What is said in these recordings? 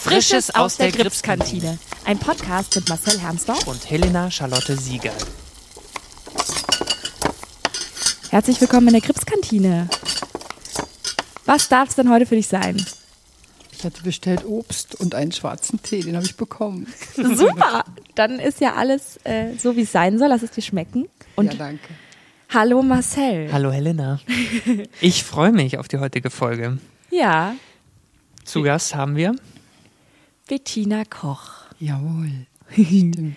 Frisches aus der Gripskantine. Ein Podcast mit Marcel Hermsdorf und Helena Charlotte Sieger. Herzlich willkommen in der Gripskantine. Was darf es denn heute für dich sein? Ich hatte bestellt Obst und einen schwarzen Tee, den habe ich bekommen. Super, dann ist ja alles äh, so, wie es sein soll. Lass es dir schmecken. Und ja, danke. Hallo Marcel. Hallo Helena. Ich freue mich auf die heutige Folge. Ja. Zu Gast haben wir Bettina Koch. Jawohl. Stimmt.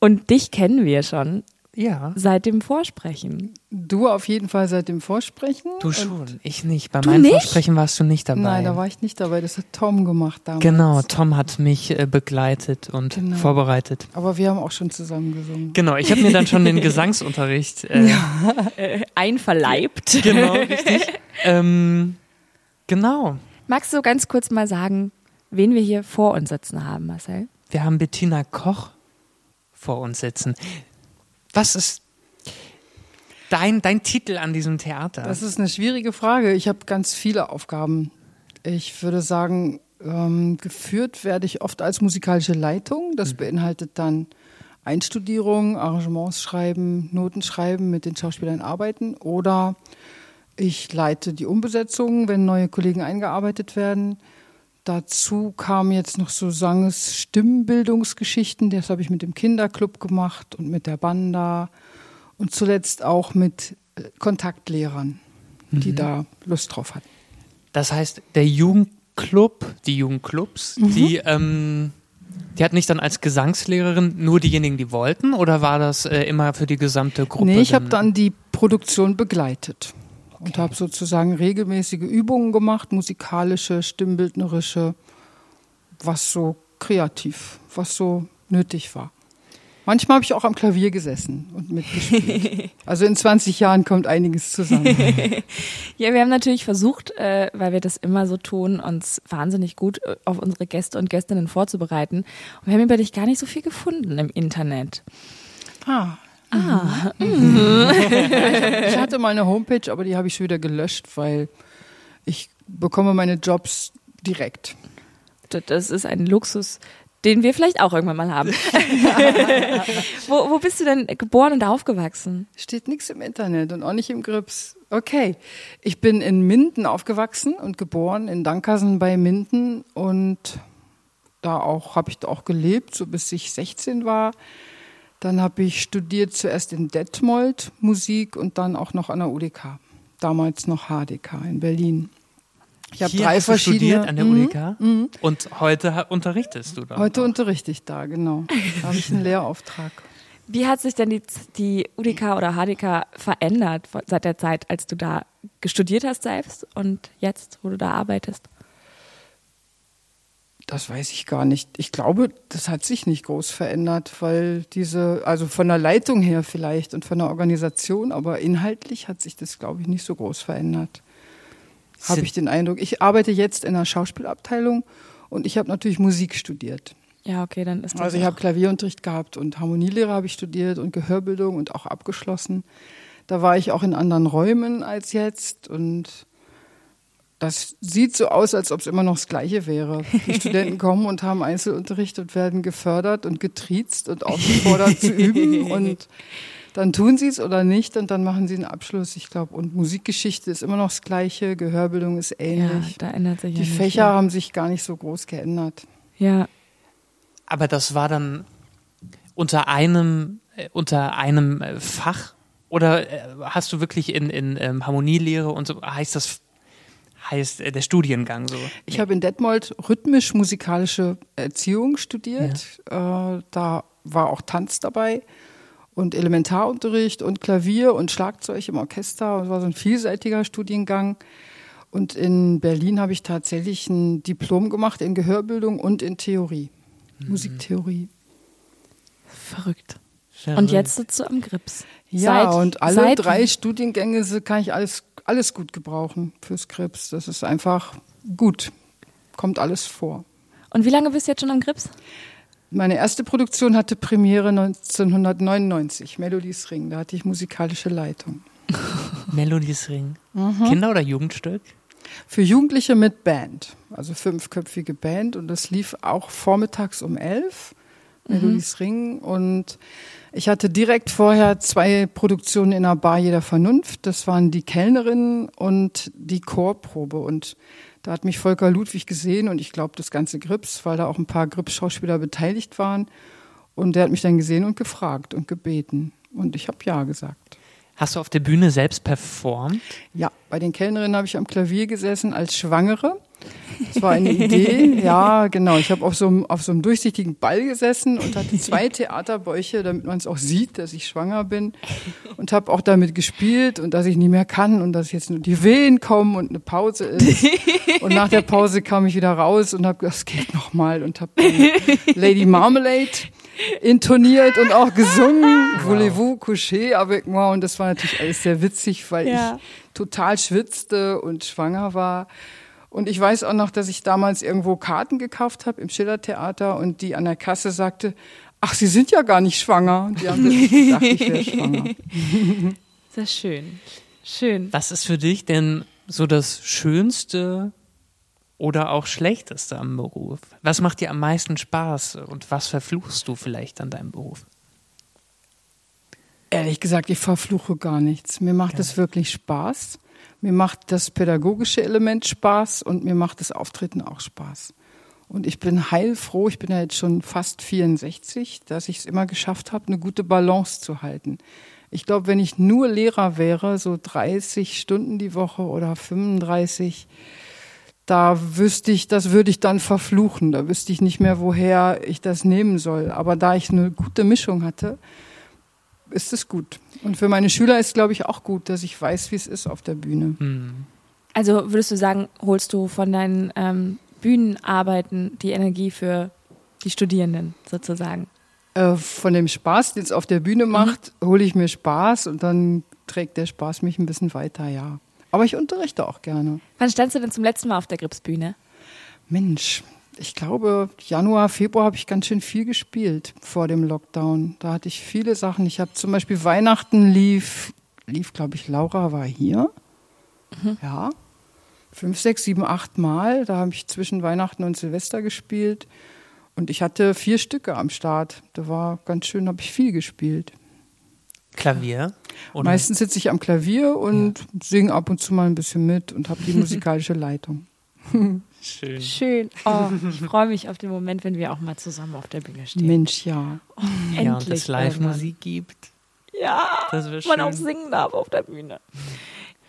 Und dich kennen wir schon. Ja. Seit dem Vorsprechen. Du auf jeden Fall seit dem Vorsprechen. Du schon, ich nicht. Bei Du meinem nicht? Vorsprechen warst du nicht dabei. Nein, da war ich nicht dabei. Das hat Tom gemacht damals. Genau, Tom hat mich äh, begleitet und Genau. vorbereitet. Aber wir haben auch schon zusammen gesungen. Genau, ich habe mir dann schon den Gesangsunterricht. Äh, Äh, einverleibt. Genau, richtig. ähm, genau. Magst du ganz kurz mal sagen, wen wir hier vor uns sitzen haben, Marcel? Wir haben Bettina Koch vor uns sitzen. Was ist dein, dein Titel an diesem Theater? Das ist eine schwierige Frage. Ich habe ganz viele Aufgaben. Ich würde sagen, ähm, geführt werde ich oft als musikalische Leitung. Das beinhaltet dann Einstudierung, Arrangements schreiben, Noten schreiben, mit den Schauspielern arbeiten oder ich leite die Umbesetzung, wenn neue Kollegen eingearbeitet werden. Dazu kamen jetzt noch so Sanges Stimmbildungsgeschichten, das habe ich mit dem Kinderclub gemacht und mit der Banda und zuletzt auch mit äh, Kontaktlehrern, die da Lust drauf hatten. Das heißt, der Jugendclub, die Jugendclubs, Mhm. die, ähm, die hat nicht dann als Gesangslehrerin nur diejenigen, die wollten, oder war das äh, immer für die gesamte Gruppe? Nee, ich habe dann die Produktion begleitet und habe sozusagen regelmäßige Übungen gemacht, musikalische, stimmbildnerische, was so kreativ, was so nötig war. Manchmal habe ich auch am Klavier gesessen und mitgespielt. Also in 20 Jahren kommt einiges zusammen. Ja, wir haben natürlich versucht, äh, weil wir das immer so tun, uns wahnsinnig gut äh, auf unsere Gäste und Gästinnen vorzubereiten. Und wir haben über dich gar nicht so viel gefunden im Internet. Ah. Ich hatte mal eine Homepage, aber die habe ich schon wieder gelöscht, weil ich bekomme meine Jobs direkt. Das ist ein Luxus, den wir vielleicht auch irgendwann mal haben. wo, wo bist du denn geboren und aufgewachsen? Steht nichts im Internet und auch nicht im Grips. Okay, ich bin in Minden aufgewachsen und geboren, in Dankersen bei Minden und da auch habe ich da auch gelebt, so bis ich 16 war. Dann habe ich studiert zuerst in Detmold Musik und dann auch noch an der UDK. Damals noch HDK in Berlin. Ich habe drei hast du verschiedene. studiert an der Mhm. UDK und heute unterrichtest du da. Heute unterrichte ich da, genau. Da habe ich einen Lehrauftrag. Wie hat sich denn die, die UDK oder HDK verändert seit der Zeit, als du da studiert hast selbst und jetzt, wo du da arbeitest? Das weiß ich gar nicht. Ich glaube, das hat sich nicht groß verändert, weil diese, also von der Leitung her vielleicht und von der Organisation, aber inhaltlich hat sich das, glaube ich, nicht so groß verändert. Habe ich den Eindruck. Ich arbeite jetzt in der Schauspielabteilung und ich habe natürlich Musik studiert. Ja, okay, dann ist das. Also ich habe Klavierunterricht gehabt und Harmonielehre habe ich studiert und Gehörbildung und auch abgeschlossen. Da war ich auch in anderen Räumen als jetzt und das sieht so aus, als ob es immer noch das Gleiche wäre. Die Studenten kommen und haben Einzelunterricht und werden gefördert und getriezt und aufgefordert zu üben und dann tun sie es oder nicht und dann machen sie einen Abschluss, ich glaube. Und Musikgeschichte ist immer noch das Gleiche, Gehörbildung ist ja, ähnlich. da ändert sich Die ja Fächer viel. haben sich gar nicht so groß geändert. Ja, Aber das war dann unter einem, äh, unter einem äh, Fach oder äh, hast du wirklich in, in ähm, Harmonielehre und so, heißt das, heißt äh, der Studiengang so? Ich habe in Detmold rhythmisch-musikalische Erziehung studiert. Äh, da war auch Tanz dabei und Elementarunterricht und Klavier und Schlagzeug im Orchester. Es war so ein vielseitiger Studiengang. Und in Berlin habe ich tatsächlich ein Diplom gemacht in Gehörbildung und in Theorie, Musiktheorie. verrückt. Verrückt. Und jetzt sitzt du am Grips. Ja, Seit- und alle drei Studiengänge kann ich alles, alles gut gebrauchen fürs Krebs. Das ist einfach gut. Kommt alles vor. Und wie lange bist du jetzt schon am Grips? Meine erste Produktion hatte Premiere 1999, Melodies Ring. Da hatte ich musikalische Leitung. Melodies Ring. Mhm. Kinder- oder Jugendstück? Für Jugendliche mit Band, also fünfköpfige Band und das lief auch vormittags um elf, Melodies Ring und ich hatte direkt vorher zwei Produktionen in der Bar jeder Vernunft. Das waren die Kellnerin und die Chorprobe und da hat mich Volker Ludwig gesehen und ich glaube das ganze Grips, weil da auch ein paar Grips-Schauspieler beteiligt waren. Und der hat mich dann gesehen und gefragt und gebeten. Und ich habe ja gesagt. Hast du auf der Bühne selbst performt? Ja, bei den Kellnerinnen habe ich am Klavier gesessen als Schwangere. Das war eine Idee. Ja, genau. Ich habe auf so, einem, auf so einem durchsichtigen Ball gesessen und hatte zwei Theaterbäuche, damit man es auch sieht, dass ich schwanger bin. Und habe auch damit gespielt und dass ich nie mehr kann und dass jetzt nur die Wehen kommen und eine Pause ist. Und nach der Pause kam ich wieder raus und habe gesagt, es geht noch mal und habe Lady Marmalade intoniert und auch gesungen. Wow. Voulez-vous coucher avec moi? Und das war natürlich alles sehr witzig, weil ja. ich total schwitzte und schwanger war. Und ich weiß auch noch, dass ich damals irgendwo Karten gekauft habe im Schillertheater und die an der Kasse sagte, ach, Sie sind ja gar nicht schwanger. Und die haben gedacht, ich wäre schwanger. Sehr schön. Schön. Was ist für dich denn so das Schönste oder auch Schlechteste am Beruf? Was macht dir am meisten Spaß und was verfluchst du vielleicht an deinem Beruf? Ehrlich gesagt, ich verfluche gar nichts. Mir macht es wirklich Spaß. Mir macht das pädagogische Element Spaß und mir macht das Auftreten auch Spaß. Und ich bin heilfroh, ich bin ja jetzt schon fast 64, dass ich es immer geschafft habe, eine gute Balance zu halten. Ich glaube, wenn ich nur Lehrer wäre, so 30 Stunden die Woche oder 35, da wüsste ich, das würde ich dann verfluchen. Da wüsste ich nicht mehr, woher ich das nehmen soll. Aber da ich eine gute Mischung hatte, ist es gut. Und für meine Schüler ist, glaube ich, auch gut, dass ich weiß, wie es ist auf der Bühne. Hm. Also würdest du sagen, holst du von deinen ähm, Bühnenarbeiten die Energie für die Studierenden sozusagen? Äh, von dem Spaß, den es auf der Bühne macht, mhm. hole ich mir Spaß und dann trägt der Spaß mich ein bisschen weiter, ja. Aber ich unterrichte auch gerne. Wann standst du denn zum letzten Mal auf der Gripsbühne? Mensch, ich glaube, Januar, Februar habe ich ganz schön viel gespielt vor dem Lockdown. Da hatte ich viele Sachen. Ich habe zum Beispiel Weihnachten lief, lief, glaube ich, Laura war hier. Mhm. Ja. Fünf, sechs, sieben, acht Mal. Da habe ich zwischen Weihnachten und Silvester gespielt. Und ich hatte vier Stücke am Start. Da war ganz schön, habe ich viel gespielt. Klavier? Oder? Meistens sitze ich am Klavier und ja. singe ab und zu mal ein bisschen mit und habe die musikalische Leitung. Schön. Schön. Oh, ich freue mich auf den Moment, wenn wir auch mal zusammen auf der Bühne stehen. Mensch, ja. Oh, endlich. Ja, und es Live-Musik gibt. Ja, man auch singen darf auf der Bühne.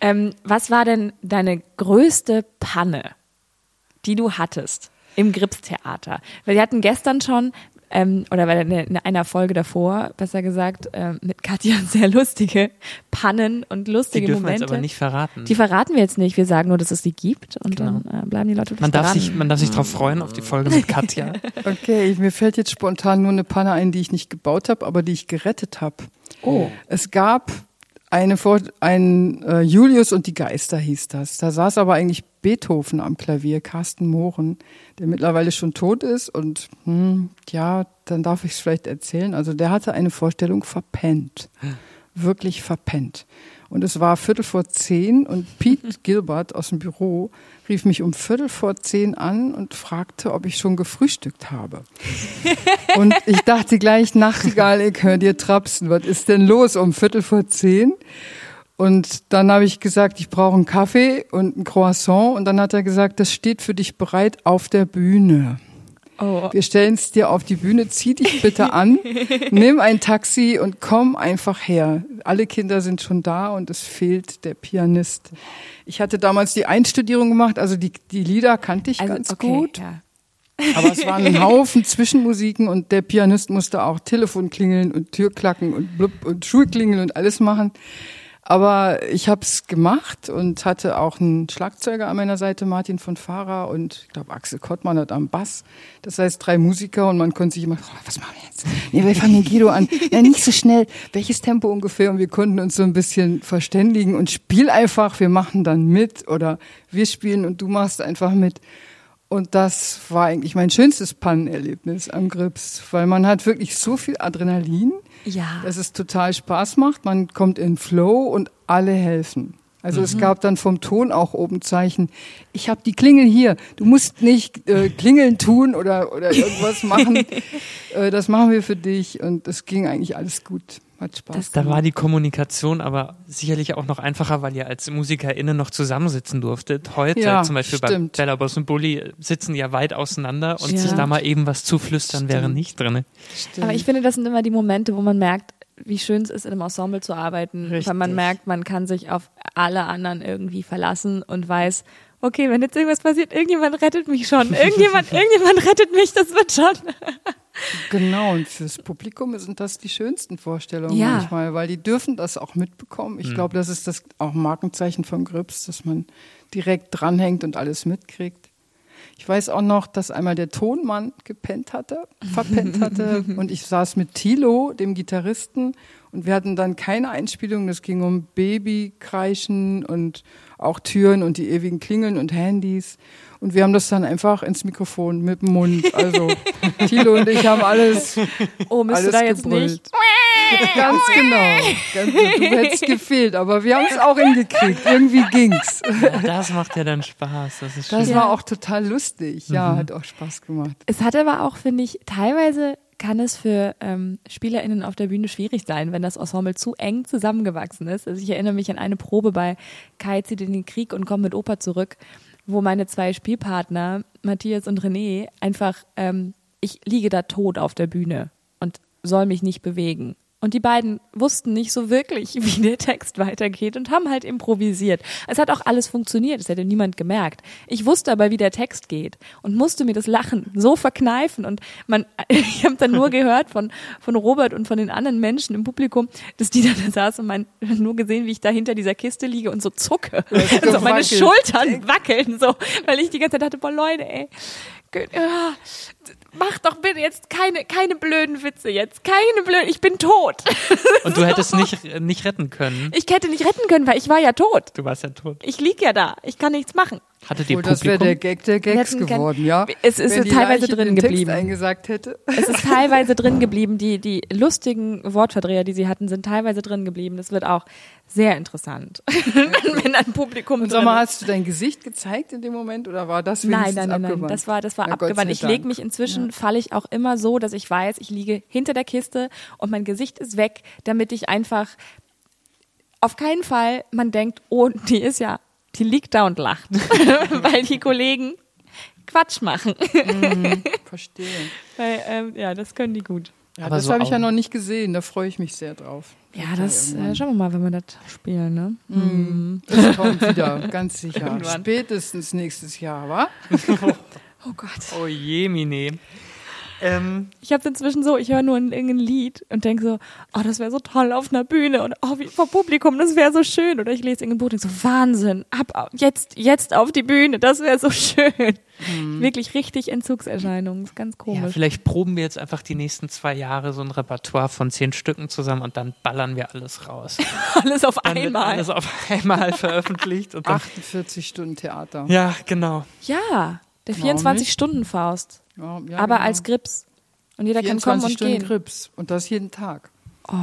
Ähm, was war denn deine größte Panne, die du hattest im Gripstheater? Weil wir hatten gestern schon ähm, oder weil in einer Folge davor, besser gesagt, äh, mit Katja sehr lustige Pannen und lustige die dürfen Momente. Wir jetzt aber nicht verraten. Die verraten wir jetzt nicht. Wir sagen nur, dass es die gibt und genau. dann äh, bleiben die Leute man darf sich Man darf sich darauf freuen, auf die Folge mit Katja. okay, mir fällt jetzt spontan nur eine Panne ein, die ich nicht gebaut habe, aber die ich gerettet habe. Oh. Es gab eine Vor ein äh, Julius und die Geister hieß das. Da saß aber eigentlich Beethoven am Klavier, Carsten Mohren, der mittlerweile schon tot ist und hm, ja, dann darf ich es vielleicht erzählen. Also der hatte eine Vorstellung verpennt, wirklich verpennt. Und es war Viertel vor zehn und Pete Gilbert aus dem Büro rief mich um Viertel vor zehn an und fragte, ob ich schon gefrühstückt habe. und ich dachte gleich, Nachtigall, ich höre dir trapsen. Was ist denn los um Viertel vor zehn? Und dann habe ich gesagt, ich brauche einen Kaffee und ein Croissant. Und dann hat er gesagt, das steht für dich bereit auf der Bühne. Oh. Wir stellen es dir auf die Bühne, zieh dich bitte an, nimm ein Taxi und komm einfach her. Alle Kinder sind schon da und es fehlt der Pianist. Ich hatte damals die Einstudierung gemacht, also die, die Lieder kannte ich also, ganz okay, gut. Ja. Aber es waren ein Haufen Zwischenmusiken und der Pianist musste auch Telefon klingeln und Türklacken und blub und Schulklingeln und alles machen. Aber ich habe es gemacht und hatte auch einen Schlagzeuger an meiner Seite, Martin von Fahrer und ich glaube Axel Kottmann hat am Bass. Das heißt drei Musiker und man konnte sich immer, oh, was machen wir jetzt? Nee, wir fangen mit Guido an. Ja, nicht so schnell. Welches Tempo ungefähr? Und wir konnten uns so ein bisschen verständigen und spiel einfach, wir machen dann mit oder wir spielen und du machst einfach mit. Und das war eigentlich mein schönstes Pannenerlebnis am Grips, weil man hat wirklich so viel Adrenalin ja. dass es total Spaß macht. Man kommt in Flow und alle helfen. Also mhm. es gab dann vom Ton auch oben Zeichen, ich habe die Klingel hier, du musst nicht äh, Klingeln tun oder, oder irgendwas machen, äh, das machen wir für dich und es ging eigentlich alles gut. Hat Spaß. Das, da war die Kommunikation aber sicherlich auch noch einfacher, weil ihr als MusikerInnen noch zusammensitzen durftet. Heute ja, zum Beispiel stimmt. bei Bella Boss und Bully sitzen ja weit auseinander und ja. sich da mal eben was zuflüstern stimmt. wäre nicht drin. Aber ich finde, das sind immer die Momente, wo man merkt, wie schön es ist, in einem Ensemble zu arbeiten, Richtig. weil man merkt, man kann sich auf alle anderen irgendwie verlassen und weiß, okay, wenn jetzt irgendwas passiert, irgendjemand rettet mich schon, irgendjemand, irgendjemand rettet mich, das wird schon. Genau, und fürs Publikum sind das die schönsten Vorstellungen ja. manchmal, weil die dürfen das auch mitbekommen. Ich mhm. glaube, das ist das auch Markenzeichen von Grips, dass man direkt dranhängt und alles mitkriegt. Ich weiß auch noch, dass einmal der Tonmann gepennt hatte, verpennt hatte und ich saß mit Tilo, dem Gitarristen, und wir hatten dann keine Einspielung. Das ging um Babykreischen und auch Türen und die ewigen Klingeln und Handys. Und wir haben das dann einfach ins Mikrofon mit dem Mund. Also Thilo und ich haben alles. Oh, müsste da jetzt gebrüllt. nicht? Ganz genau. Ganz, du hättest gefehlt, aber wir haben es auch hingekriegt. Irgendwie ging's. Ja, das macht ja dann Spaß. Das ist schön. Das war auch total lustig. Ja, mhm. hat auch Spaß gemacht. Es hat aber auch, finde ich, teilweise kann es für ähm, SpielerInnen auf der Bühne schwierig sein, wenn das Ensemble zu eng zusammengewachsen ist. Also ich erinnere mich an eine Probe bei Kai zieht in den Krieg und kommt mit Opa zurück wo meine zwei Spielpartner, Matthias und René, einfach, ähm, ich liege da tot auf der Bühne und soll mich nicht bewegen. Und die beiden wussten nicht so wirklich, wie der Text weitergeht und haben halt improvisiert. Es hat auch alles funktioniert, es hätte niemand gemerkt. Ich wusste aber, wie der Text geht und musste mir das Lachen so verkneifen. Und man, ich habe dann nur gehört von, von Robert und von den anderen Menschen im Publikum, dass die da saßen und mein, nur gesehen, wie ich da hinter dieser Kiste liege und so zucke. Also meine Schultern wackeln so, weil ich die ganze Zeit dachte, boah Leute, ey, mach doch bitte jetzt keine, keine blöden Witze jetzt. Keine blöden, ich bin tot. Und du hättest nicht, nicht retten können. Ich hätte nicht retten können, weil ich war ja tot. Du warst ja tot. Ich lieg ja da. Ich kann nichts machen. Hattet ihr oh, das wäre der Gag der Gags geworden, ja. Es ist Wenn teilweise drin den geblieben. Text eingesagt hätte. Es ist teilweise drin geblieben. Die, die lustigen Wortverdreher, die sie hatten, sind teilweise drin geblieben. Das wird auch sehr interessant, wenn ein Publikum Und sag mal, hast du dein Gesicht gezeigt in dem Moment oder war das Nein, nein, nein, nein, das war, das war Na, abgewandt. Ich lege mich inzwischen, ja. falle ich auch immer so, dass ich weiß, ich liege hinter der Kiste und mein Gesicht ist weg, damit ich einfach auf keinen Fall man denkt, oh, die ist ja die liegt da und lacht, weil die Kollegen Quatsch machen. Mhm, verstehe. Weil, ähm, ja, das können die gut. Ja, Aber das so habe ich ja noch nicht gesehen, da freue ich mich sehr drauf. Ja, das äh, schauen wir mal, wenn wir das spielen, ne? Mhm. Das kommt wieder, ganz sicher. Spätestens nächstes Jahr, wa? oh Gott. Oh je, Mine. Ähm, ich habe inzwischen so, ich höre nur ein, irgendein Lied und denke so, oh, das wäre so toll auf einer Bühne und oh, wie, vor Publikum, das wäre so schön. Oder ich lese irgendein Buch und denke so, Wahnsinn, ab, jetzt, jetzt auf die Bühne, das wäre so schön. Mhm. Wirklich richtig Entzugserscheinungen, ist ganz komisch. Ja, vielleicht proben wir jetzt einfach die nächsten zwei Jahre so ein Repertoire von zehn Stücken zusammen und dann ballern wir alles raus. alles auf dann einmal. alles auf einmal veröffentlicht. Und dann 48 Stunden Theater. Ja, genau. Ja, der 24-Stunden-Faust. Ja, ja, aber genau. als Grips. Und jeder kann kommen und Stunden gehen. Grips. Und das jeden Tag. Oh.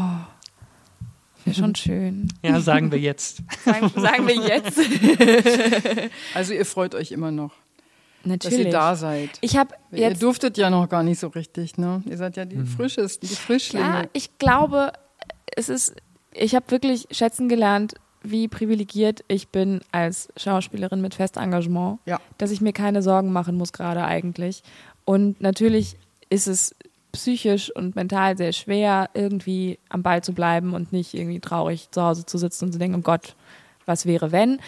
Wäre schon schön. Ja, sagen wir jetzt. sagen, sagen wir jetzt. also ihr freut euch immer noch. Natürlich. Dass ihr da seid. Ich hab jetzt, ihr durftet ja noch gar nicht so richtig, ne? Ihr seid ja die mhm. frischesten, die Frischlinge. Ja, ich glaube, es ist, ich habe wirklich schätzen gelernt, wie privilegiert ich bin als Schauspielerin mit Festengagement, ja. dass ich mir keine Sorgen machen muss gerade eigentlich. Und natürlich ist es psychisch und mental sehr schwer, irgendwie am Ball zu bleiben und nicht irgendwie traurig zu Hause zu sitzen und zu denken, oh Gott, was wäre wenn?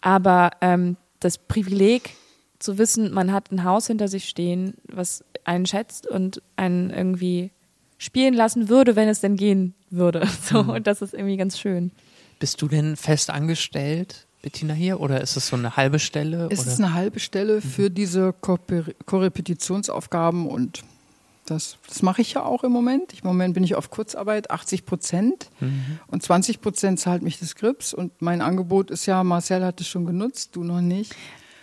Aber ähm, das Privileg zu wissen, man hat ein Haus hinter sich stehen, was einen schätzt und einen irgendwie spielen lassen würde, wenn es denn gehen würde. So, mhm. und das ist irgendwie ganz schön. Bist du denn fest angestellt Bettina hier oder ist es so eine halbe Stelle? Es oder? ist eine halbe Stelle für mhm. diese Korrepetitionsaufgaben und das, das mache ich ja auch im Moment. Im Moment bin ich auf Kurzarbeit, 80 Prozent mhm. und 20 Prozent zahlt mich das Grips und mein Angebot ist ja, Marcel hat es schon genutzt, du noch nicht.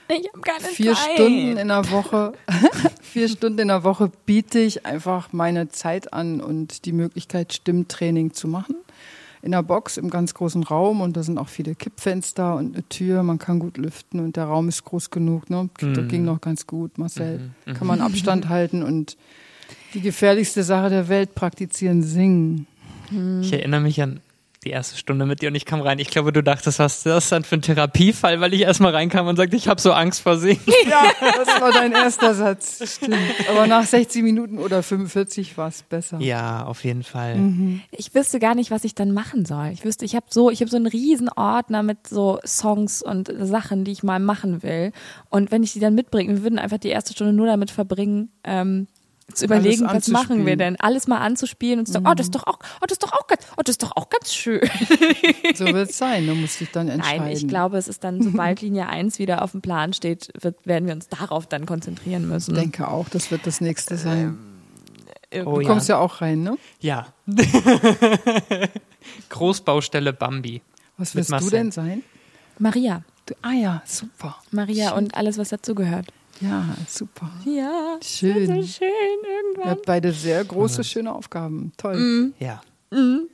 Ich habe keine vier Zeit. Stunden in der Woche, vier Stunden in der Woche biete ich einfach meine Zeit an und die Möglichkeit, Stimmtraining zu machen in der Box im ganz großen Raum und da sind auch viele Kippfenster und eine Tür, man kann gut lüften und der Raum ist groß genug. Ne? Mhm. Das ging noch ganz gut, Marcel. Kann man Abstand halten und die gefährlichste Sache der Welt praktizieren, singen. Ich erinnere mich an die erste Stunde mit dir und ich kam rein. Ich glaube, du dachtest, was ist das dann für ein Therapiefall, weil ich erstmal reinkam und sagte, ich habe so Angst vor Singen. Ja, das war dein erster Satz. Stimmt. Aber nach 60 Minuten oder 45 war es besser. Ja, auf jeden Fall. Ich wüsste gar nicht, was ich dann machen soll. Ich wüsste, ich habe so, ich habe so einen riesen Ordner mit so Songs und Sachen, die ich mal machen will. Und wenn ich die dann mitbringe, wir würden einfach die erste Stunde nur damit verbringen, ähm, zu überlegen, was machen wir denn? Alles mal anzuspielen und zu sagen, oh, das ist doch auch, oh, das ist doch auch ganz, oh, das ist doch auch ganz schön. So wird es sein. Du musst dich dann entscheiden. Nein, ich glaube, es ist dann, sobald Linie 1 wieder auf dem Plan steht, wird, werden wir uns darauf dann konzentrieren müssen. Ich denke auch, das wird das nächste sein. Oh Du kommst ja auch rein, ne? Ja. Großbaustelle Bambi. Was willst du denn sein? Maria. Du, ah ja, super. Maria und alles, was dazugehört. Ja, super. Ja. Schön. So schön Ihr irgendwann. habt beide sehr große, schöne Aufgaben. Toll. Ja. Mhm.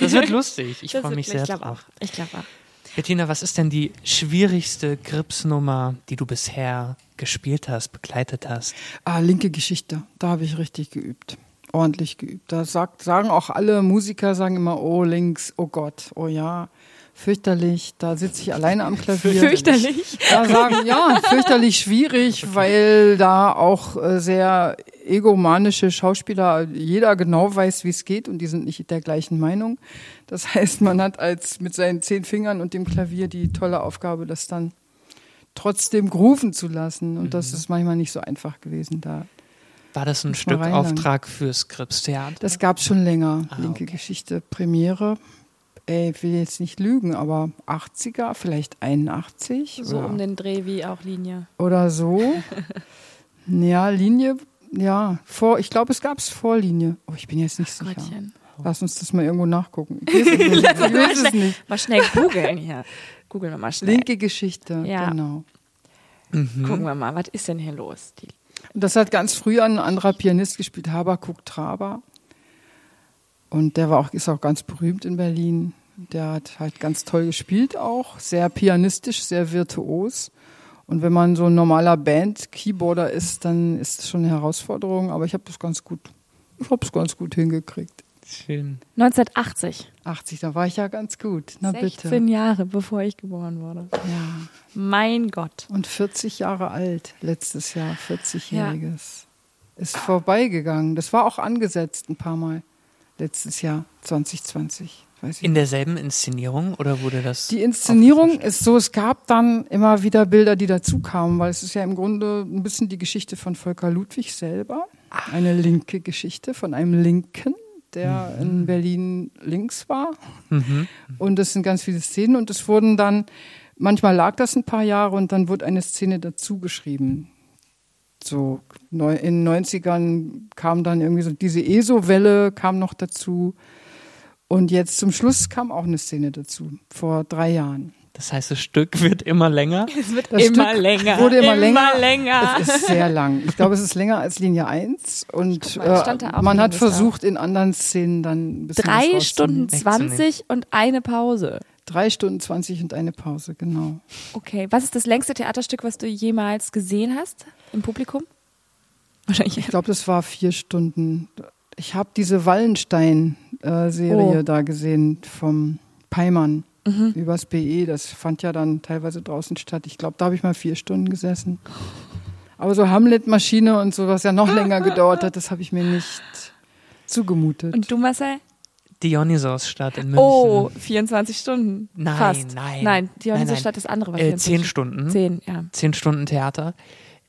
Das wird lustig. Ich freue mich ich sehr glaub drauf. Auch. Ich glaube auch. Bettina, was ist denn die schwierigste Gripsnummer, die du bisher gespielt hast, begleitet hast? Ah, linke Geschichte. Da habe ich richtig geübt. Ordentlich geübt. Da sagt, sagen auch alle Musiker, sagen immer, oh, links, oh Gott, oh ja. Fürchterlich, da sitze ich alleine am Klavier. Fürchterlich. Da sagen, ja, fürchterlich schwierig, weil da auch äh, sehr egomanische Schauspieler, jeder genau weiß, wie es geht und die sind nicht der gleichen Meinung. Das heißt, man hat als mit seinen zehn Fingern und dem Klavier die tolle Aufgabe, das dann trotzdem grooven zu lassen. Und das ist manchmal nicht so einfach gewesen da. War das ein Stück. Auftrag fürs Gripstheater? Das gab's schon länger. Ah, Linke okay. Geschichte, Premiere. Ey, ich will jetzt nicht lügen, aber 80er, vielleicht 81 So oder, um den Dreh wie auch Linie. oder so. ja, Linie, ja, vor, ich glaube, es gab's Vorlinie. Oh, ich bin jetzt nicht sicher. Gottchen. Lass uns das mal irgendwo nachgucken. Ich weiß es nicht. Es. Mal schnell googeln hier. Googeln wir mal schnell. Linke Geschichte, Ja. genau. Gucken wir mal, was ist denn hier los? Die Das hat ganz früh ein anderer Pianist gespielt, Habakuk Traber. Und der war auch, ist auch ganz berühmt in Berlin. Der hat halt ganz toll gespielt auch, sehr pianistisch, sehr virtuos. Und wenn man so ein normaler Band-Keyboarder ist, dann ist es schon eine Herausforderung. Aber ich habe das ganz gut, ich habe es ganz gut hingekriegt. Schön. 1980. 80, da war ich ja ganz gut. Na 16 bitte. Jahre, bevor ich geboren wurde. Ja. Mein Gott. Und 40 Jahre alt, letztes Jahr, 40-jähriges. Ist vorbeigegangen. Das war auch angesetzt ein paar Mal. Letztes Jahr, 2020. Weiß ich In derselben Inszenierung oder wurde das? Die Inszenierung ist so, es gab dann immer wieder Bilder, die dazukamen, weil es ist ja im Grunde ein bisschen die Geschichte von Volker Ludwig selber. Eine linke Geschichte von einem Linken, der in Berlin links war. Mhm. Und es sind ganz viele Szenen und es wurden dann, manchmal lag das ein paar Jahre und dann wurde eine Szene dazu geschrieben. So in den 90ern kam dann irgendwie so diese ESO-Welle kam noch dazu. Und jetzt zum Schluss kam auch eine Szene dazu, vor drei Jahren. Das heißt, das Stück wird immer länger. Es wird Das immer Stück länger. wurde immer länger. länger. Es ist sehr lang. Ich glaube, es ist länger als Linie 1 und mal, äh, man hat versucht, in anderen Szenen dann ein bisschen Drei. Stunden. 20 und eine Pause. Drei Stunden 20 und eine Pause, genau. Okay, was ist das längste Theaterstück, was du jemals gesehen hast im Publikum? Wahrscheinlich. Ich glaube, das war vier Stunden. Ich habe diese Wallenstein-Serie Oh. da gesehen vom Peimann übers BE. Das fand ja dann teilweise draußen statt. Ich glaube, da habe ich mal vier Stunden gesessen. Aber so Hamlet-Maschine und so, was ja noch länger gedauert hat, das habe ich mir nicht zugemutet. Und du, Marcel? Dionysos-Stadt in München. Oh, 24 Stunden. Nein, Fast. nein. Nein, Dionysos-Stadt ist andere. Äh, 24. zehn Stunden. Zehn, ja. Zehn Stunden Theater.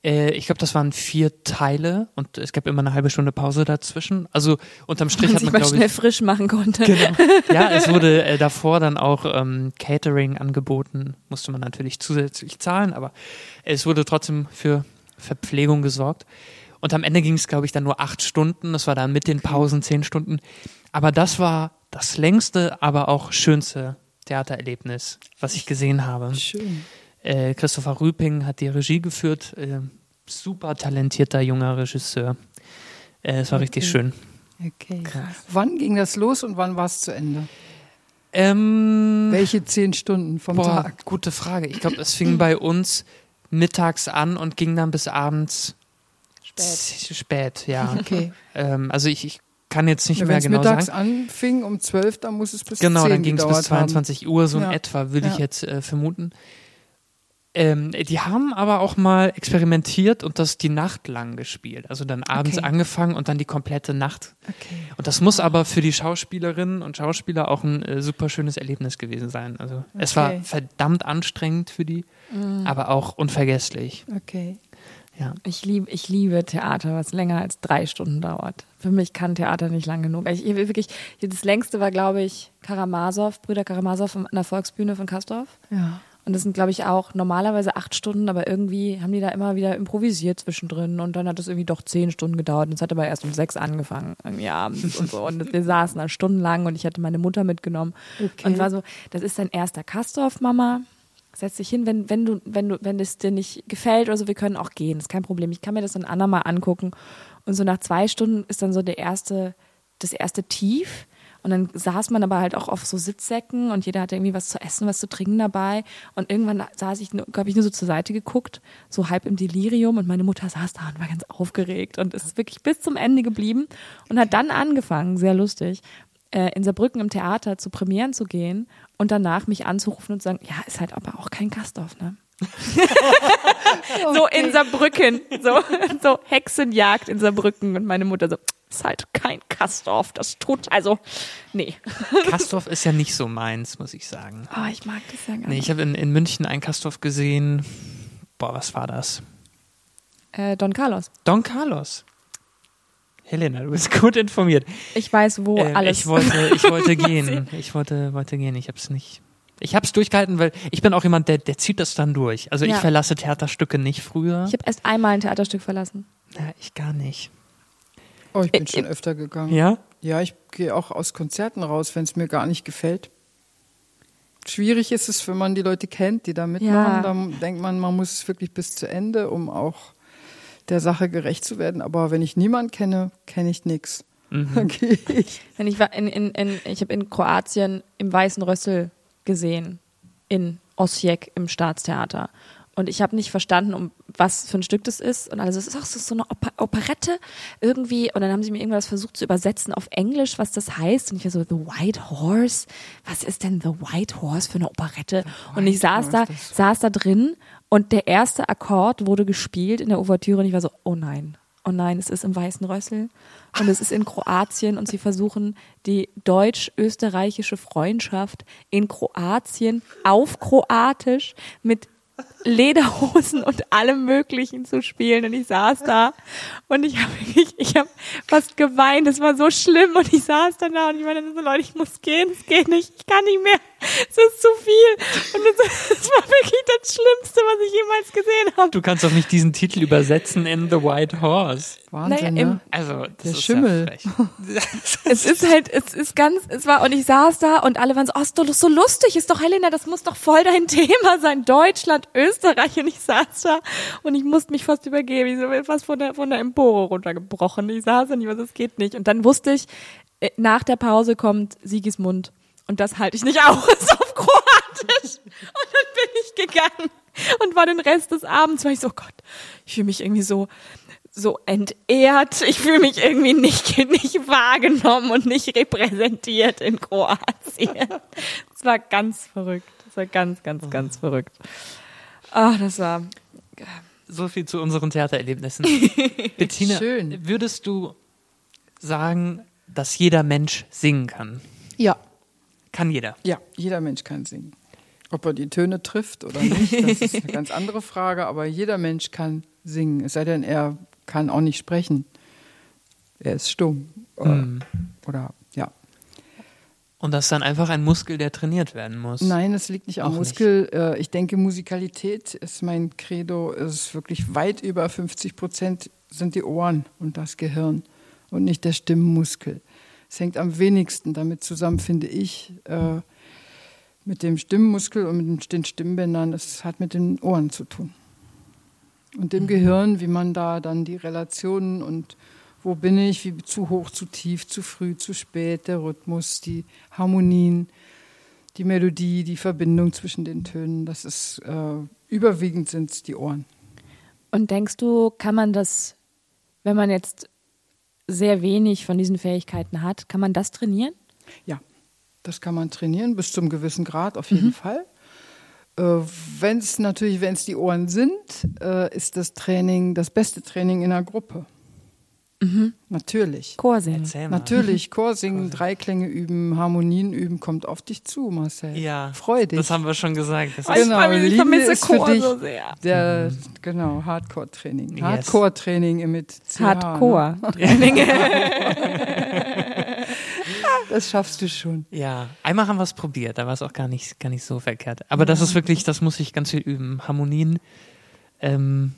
Äh, ich glaube, das waren vier Teile und es gab immer eine halbe Stunde Pause dazwischen. Also unterm Strich Man hat man, glaube schnell ich, frisch machen konnte. Genau. Ja, es wurde äh, davor dann auch ähm, Catering angeboten. Musste man natürlich zusätzlich zahlen, aber es wurde trotzdem für Verpflegung gesorgt. Und am Ende ging es, glaube ich, dann nur acht Stunden. Das war dann mit den Pausen zehn Stunden. Aber das war das längste, aber auch schönste Theatererlebnis, was ich gesehen habe. Schön. Äh, Christopher Rüping hat die Regie geführt. Äh, super talentierter junger Regisseur. Äh, es war richtig schön. Okay. Krass. Wann ging das los und wann war es zu Ende? Ähm, Welche zehn Stunden vom boah, Tag? Gute Frage. Ich glaube, es fing bei uns mittags an und ging dann bis abends spät. Spät, ja. Okay. Ähm, also ich, ich kann jetzt nicht ja, mehr genau mittags sagen. mittags anfing um 12, dann muss es bis Genau, 10 dann ging es bis 22 haben. Uhr, so in ja. etwa, würde ja. ich jetzt äh, vermuten. Ähm, die haben aber auch mal experimentiert und das die Nacht lang gespielt. Also dann abends Okay. angefangen und dann die komplette Nacht. Okay. Und das muss aber für die Schauspielerinnen und Schauspieler auch ein äh, super schönes Erlebnis gewesen sein. Also es war Okay. verdammt anstrengend für die, aber auch unvergesslich. Okay. Ja. Ich liebe, ich liebe Theater, was länger als drei Stunden dauert. Für mich kann Theater nicht lang genug. Ich, ich wirklich, das längste war, glaube ich, Karamasow, Brüder Karamasow an der Volksbühne von Kastorf. Ja. Und das sind, glaube ich, auch normalerweise acht Stunden, aber irgendwie haben die da immer wieder improvisiert zwischendrin und dann hat es irgendwie doch zehn Stunden gedauert. Und es hat aber erst um sechs angefangen, irgendwie abends und so. Und wir saßen da stundenlang und ich hatte meine Mutter mitgenommen Okay. und war so, das ist dein erster Kastorf, Mama. Setz dich hin, wenn, wenn du, wenn du, wenn es dir nicht gefällt oder so, wir können auch gehen, ist kein Problem. Ich kann mir das dann andermal angucken. Und so nach zwei Stunden ist dann so der erste, das erste Tief. Und dann saß man aber halt auch auf so Sitzsäcken und jeder hatte irgendwie was zu essen, was zu trinken dabei. Und irgendwann saß ich, habe ich nur so zur Seite geguckt, so halb im Delirium und meine Mutter saß da und war ganz aufgeregt und ist wirklich bis zum Ende geblieben und hat dann angefangen, sehr lustig, äh, in Saarbrücken im Theater zu Premieren zu gehen und danach mich anzurufen und zu sagen, ja, ist halt aber auch kein Gastdorf, ne? So in Saarbrücken, so, so Hexenjagd in Saarbrücken und meine Mutter so, ist halt kein Kastorf, das tut, also, nee. Kastorf ist ja nicht so meins, muss ich sagen. Oh, ich mag das ja gar Nee, nicht. ich habe in, in München einen Kastorf gesehen. Boah, was war das? Äh, Don Carlos. Don Carlos. Helena, du bist gut informiert. Ich weiß, wo Ähm, alles. Ich wollte, ich wollte gehen. Ich wollte, wollte gehen. Ich habe es nicht. Ich habe es durchgehalten, weil ich bin auch jemand, der, der zieht das dann durch. Also ich Ja. verlasse Theaterstücke nicht früher. Ich habe erst einmal ein Theaterstück verlassen. ja, ich gar nicht. Oh, ich bin Äh, schon öfter gegangen. Ja? Ja, ich gehe auch aus Konzerten raus, wenn es mir gar nicht gefällt. Schwierig ist es, wenn man die Leute kennt, die da mitmachen. Ja. Dann denkt man, man muss es wirklich bis zu Ende, um auch der Sache gerecht zu werden. Aber wenn ich niemanden kenne, kenne ich nichts. Mhm. Dann gehe ich. Denn ich war in, in, in ich habe in Kroatien im Weißen Rössel gesehen, in Osijek im Staatstheater. Und ich habe nicht verstanden, um was für ein Stück das ist. Und also es ist auch so, so eine Oper Operette irgendwie. Und dann haben sie mir irgendwas versucht zu übersetzen auf Englisch, was das heißt. Und ich war so, The White Horse? Was ist denn The White Horse für eine Operette? Und ich saß da, saß da drin und der erste Akkord wurde gespielt in der Ouvertüre und ich war so, oh nein. Oh nein, es ist im Weißen Rössel und es ist in Kroatien und sie versuchen die deutsch-österreichische Freundschaft in Kroatien auf Kroatisch mit Lederhosen und allem Möglichen zu spielen. Und ich saß da und ich habe wirklich, ich habe fast geweint, es war so schlimm und ich saß dann da und ich meine so, Leute, ich muss gehen, es geht nicht, ich kann nicht mehr, es ist zu viel und es, es war wirklich das Schlimmste, was ich jemals gesehen habe. Du kannst doch nicht diesen Titel übersetzen in The White Horse. Wahnsinn, Naja, im- ne? Also, das Der ist Schimmel. Ja. Es ist halt, es ist ganz, es war, und ich saß da und alle waren so, oh, ist doch so lustig, ist doch Helena, das muss doch voll dein Thema sein, Deutschland, Österreich. Und ich saß da und ich musste mich fast übergeben, ich bin fast von der, von der Empore runtergebrochen. Ich saß da nicht, was, das geht nicht. Und dann wusste ich, äh, nach der Pause kommt Sigismund. Und das halte ich nicht aus auf Kroatisch. Und dann bin ich gegangen und war den Rest des Abends, war ich so, oh Gott, ich fühle mich irgendwie so, so entehrt. Ich fühle mich irgendwie nicht, nicht wahrgenommen und nicht repräsentiert in Kroatien. Es war ganz verrückt. Es war ganz, ganz, ganz verrückt. Ah, das war. So viel zu unseren Theatererlebnissen. Bettina, Schön. würdest du sagen, dass jeder Mensch singen kann? Ja, Kann jeder. ja, jeder Mensch kann singen. Ob er die Töne trifft oder nicht, das ist eine ganz andere Frage. Aber jeder Mensch kann singen. Es sei denn, er kann auch nicht sprechen. Er ist stumm. Oder, Mhm. oder ja. Und das ist dann einfach ein Muskel, der trainiert werden muss. Nein, es liegt nicht am Auch Muskel. Äh, Ich denke, Musikalität ist mein Credo. Es ist wirklich weit über 50 Prozent sind die Ohren und das Gehirn und nicht der Stimmmuskel. Es hängt am wenigsten damit zusammen, finde ich, äh, mit dem Stimmmuskel und mit den Stimmbändern. Es hat mit den Ohren zu tun. Und dem Gehirn, wie man da dann die Relationen und Wo bin ich? Wie zu hoch, zu tief, zu früh, zu spät, der Rhythmus, die Harmonien, die Melodie, die Verbindung zwischen den Tönen. Das ist äh, überwiegend sind es die Ohren. Und denkst du, kann man das, wenn man jetzt sehr wenig von diesen Fähigkeiten hat, kann man das trainieren? Ja, das kann man trainieren bis zum gewissen Grad auf jeden mhm. Fall. Äh, wenn es natürlich, wenn es die Ohren sind, äh, ist das Training das beste Training in der Gruppe. Mhm. Natürlich. Chorsingen. Natürlich, Chorsingen, Dreiklänge üben, Harmonien üben, kommt auf dich zu, Marcel. Ja. Freu dich. Das haben wir schon gesagt. Das genau, ich vermisse ist Chor für dich so sehr. Der, mhm. genau, Hardcore-Training. Yes. Hardcore-Training mit CH, ne? Hardcore-Training. das schaffst du schon. Ja, einmal haben wir es probiert, da war es auch gar nicht, gar nicht so verkehrt. Aber das ist wirklich, das muss ich ganz viel üben. Harmonien, ähm,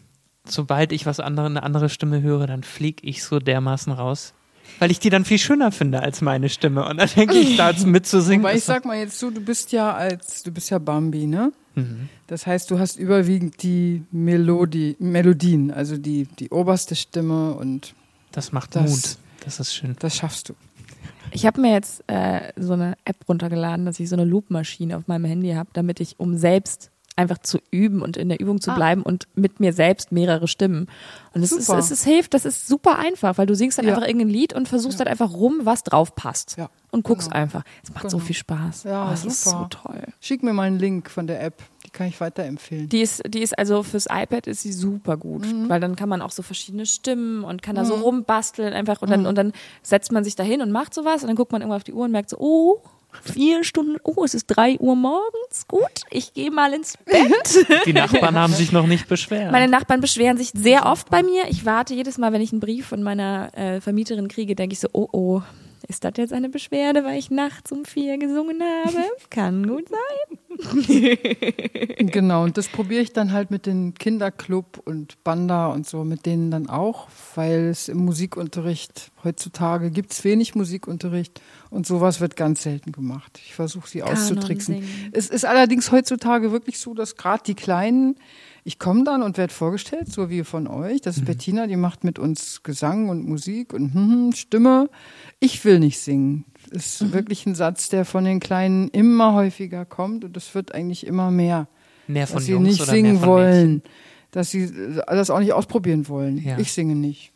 sobald ich was andere, eine andere Stimme höre, dann fliege ich so dermaßen raus. Weil ich die dann viel schöner finde als meine Stimme. Und dann denke ich, da mitzusingen. Aber ich sag mal jetzt so, du bist ja als, du bist ja Bambi, ne? Mhm. Das heißt, du hast überwiegend die Melodie, Melodien, also die, die oberste Stimme und. Das macht das, Mut. Das ist schön. Das schaffst du. Ich habe mir jetzt äh, so eine App runtergeladen, dass ich so eine Loopmaschine auf meinem Handy habe, damit ich um selbst einfach zu üben und in der Übung zu ah. bleiben und mit mir selbst mehrere Stimmen. Und es, ist, es, ist, hilft, das ist super einfach, weil du singst dann ja. einfach irgendein Lied und versuchst ja. dann einfach rum, was drauf passt. Ja. Und guckst genau. einfach. Es macht genau. so viel Spaß. Ja, oh, das super. ist so toll. Schick mir mal einen Link von der App. Die kann ich weiterempfehlen. Die ist, die ist also fürs iPad ist sie super gut, mhm. weil dann kann man auch so verschiedene Stimmen und kann da so mhm. rumbasteln einfach und dann, mhm. und dann setzt man sich da hin und macht sowas und dann guckt man irgendwann auf die Uhr und merkt so, oh, vier Stunden, oh, es ist drei Uhr morgens, gut, ich gehe mal ins Bett. Die Nachbarn haben sich noch nicht beschwert. Meine Nachbarn beschweren sich sehr oft bei mir. Ich warte jedes Mal, wenn ich einen Brief von meiner äh, Vermieterin kriege, denke ich so, oh oh, ist das jetzt eine Beschwerde, weil ich nachts um vier gesungen habe? Kann gut sein. genau, und das probiere ich dann halt mit dem Kinderclub und Banda und so, mit denen dann auch, weil es im Musikunterricht, heutzutage gibt es wenig Musikunterricht und sowas wird ganz selten gemacht. Ich versuche sie auszutricksen. Es ist allerdings heutzutage wirklich so, dass gerade die Kleinen ich komme dann und werde vorgestellt, so wie von euch. Das ist mhm. Bettina, die macht mit uns Gesang und Musik und hm, Stimme. Ich will nicht singen. Das ist mhm. wirklich ein Satz, der von den Kleinen immer häufiger kommt und es wird eigentlich immer mehr. Mehr von dass sie Jungs nicht oder singen mehr von wollen, Mädchen? dass sie das auch nicht ausprobieren wollen. Ja. Ich singe nicht.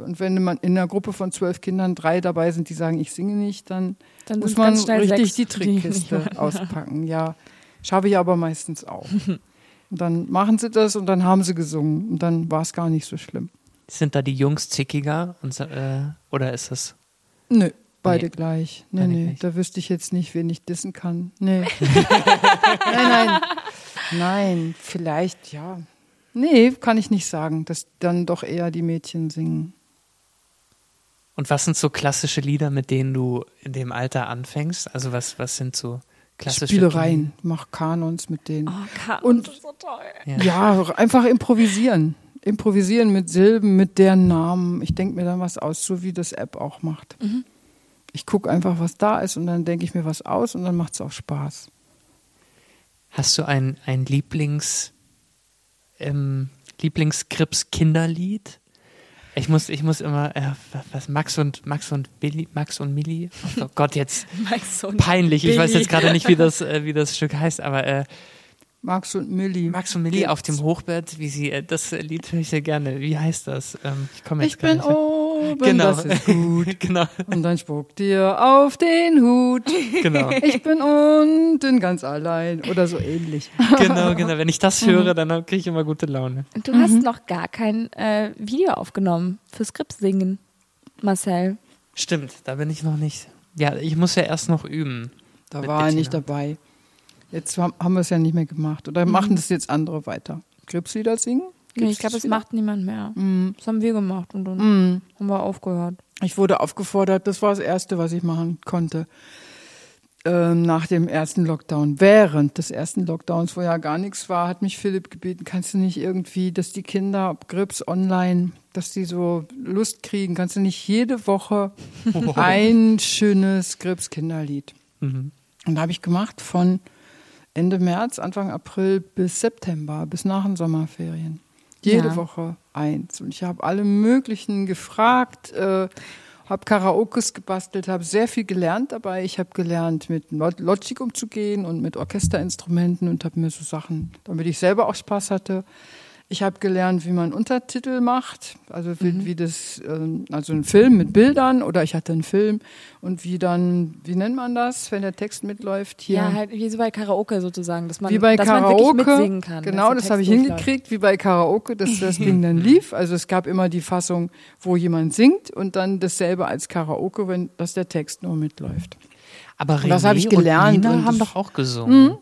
Und wenn man in einer Gruppe von zwölf Kindern drei dabei sind, die sagen, ich singe nicht, dann, dann muss man richtig die Trickkiste auspacken. Ja, schaffe ich aber meistens auch. Und dann machen sie das und dann haben sie gesungen und dann war es gar nicht so schlimm. Sind da die Jungs zickiger und, äh, oder ist das? Nö, beide nee. gleich. Nee, beide nee, gleich. da wüsste ich jetzt nicht, wen ich dissen kann. Nee. nein, nein. Nein, vielleicht, ja. Nee, kann ich nicht sagen, dass dann doch eher die Mädchen singen. Und was sind so klassische Lieder, mit denen du in dem Alter anfängst? Also was, was sind so Klassische Spielereien, mach Kanons mit denen. Oh, Kanons und ist so toll. Ja. ja, einfach improvisieren. Improvisieren mit Silben, mit deren Namen. Ich denke mir dann was aus, so wie das App auch macht. Mhm. Ich gucke einfach, was da ist und dann denke ich mir was aus und dann macht es auch Spaß. Hast du ein, ein Lieblings, ähm, Lieblingskrips-Kinderlied? Ich muss, ich muss immer, äh, was Max und Max und Billy, Max und Millie. Oh Gott, jetzt peinlich. Billy. Ich weiß jetzt gerade nicht, wie das, äh, wie das Stück heißt, aber äh, Max und Millie. Max und Millie auf dem Hochbett, wie sie, äh, das Lied höre ich sehr gerne. Wie heißt das? Ähm, ich komme jetzt ich bin nicht oben, genau. das ist gut. genau. Und dann spuckt dir auf den Hut. Genau. Ich bin unten ganz allein oder so ähnlich. Genau, genau. Wenn ich das höre, dann kriege ich immer gute Laune. Du mhm. hast noch gar kein äh, Video aufgenommen für Skript singen, Marcel. Stimmt, da bin ich noch nicht. Ja, ich muss ja erst noch üben. Da war er nicht dabei. Jetzt haben wir es ja nicht mehr gemacht. Oder mhm. machen das jetzt andere weiter? Krebslieder singen? Nee, ich glaube, es macht niemand mehr. Mhm. Das haben wir gemacht und dann mhm. haben wir aufgehört. Ich wurde aufgefordert, das war das Erste, was ich machen konnte. Ähm, nach dem ersten Lockdown, während des ersten Lockdowns, wo ja gar nichts war, hat mich Philipp gebeten, kannst du nicht irgendwie, dass die Kinder Grips online, dass die so Lust kriegen, kannst du nicht jede Woche ein schönes Grips Kinderlied. Mhm. Und da habe ich gemacht von Ende März, Anfang April bis September, bis nach den Sommerferien. Jede Ja. Woche eins. Und ich habe alle möglichen gefragt, äh, habe Karaokes gebastelt, habe sehr viel gelernt dabei. Ich habe gelernt, mit Lo- Logic umzugehen und mit Orchesterinstrumenten und habe mir so Sachen, damit ich selber auch Spaß hatte. Ich habe gelernt, wie man Untertitel macht, also wie, Mhm. wie das, ähm, also ein Film mit Bildern oder ich hatte einen Film und wie dann, wie nennt man das, wenn der Text mitläuft? Hier. Ja, halt wie so bei Karaoke sozusagen, dass man, wie bei dass Karaoke. man wirklich mitsingen kann. Genau, das habe ich hingekriegt, wie bei Karaoke, dass das Ding dann lief. Also es gab immer die Fassung, wo jemand singt und dann dasselbe als Karaoke, wenn dass der Text nur mitläuft. Aber Und das René habe ich gelernt Und Nina und haben doch auch gesungen. Alle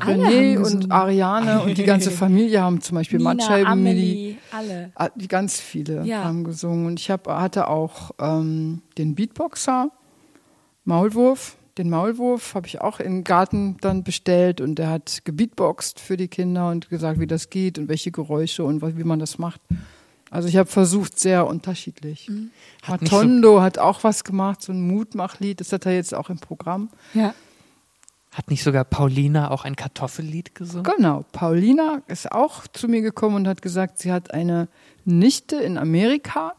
René haben und. Ariane und die ganze Familie haben zum Beispiel Nina, Amelie, alle. Ah, Die ganz viele Ja. haben gesungen. Und ich hab, hatte auch ähm, den Beatboxer, Maulwurf. Den Maulwurf habe ich auch im Garten dann bestellt und der hat gebeatboxt für die Kinder und gesagt, wie das geht und welche Geräusche und was- wie man das macht. Also ich habe versucht, sehr unterschiedlich. Mhm. Hat nicht so- Matondo hat auch was gemacht, so ein Mutmachlied, das hat er jetzt auch im Programm. Ja. Hat nicht sogar Paulina auch ein Kartoffellied gesungen? Genau, Paulina ist auch zu mir gekommen und hat gesagt, sie hat eine Nichte in Amerika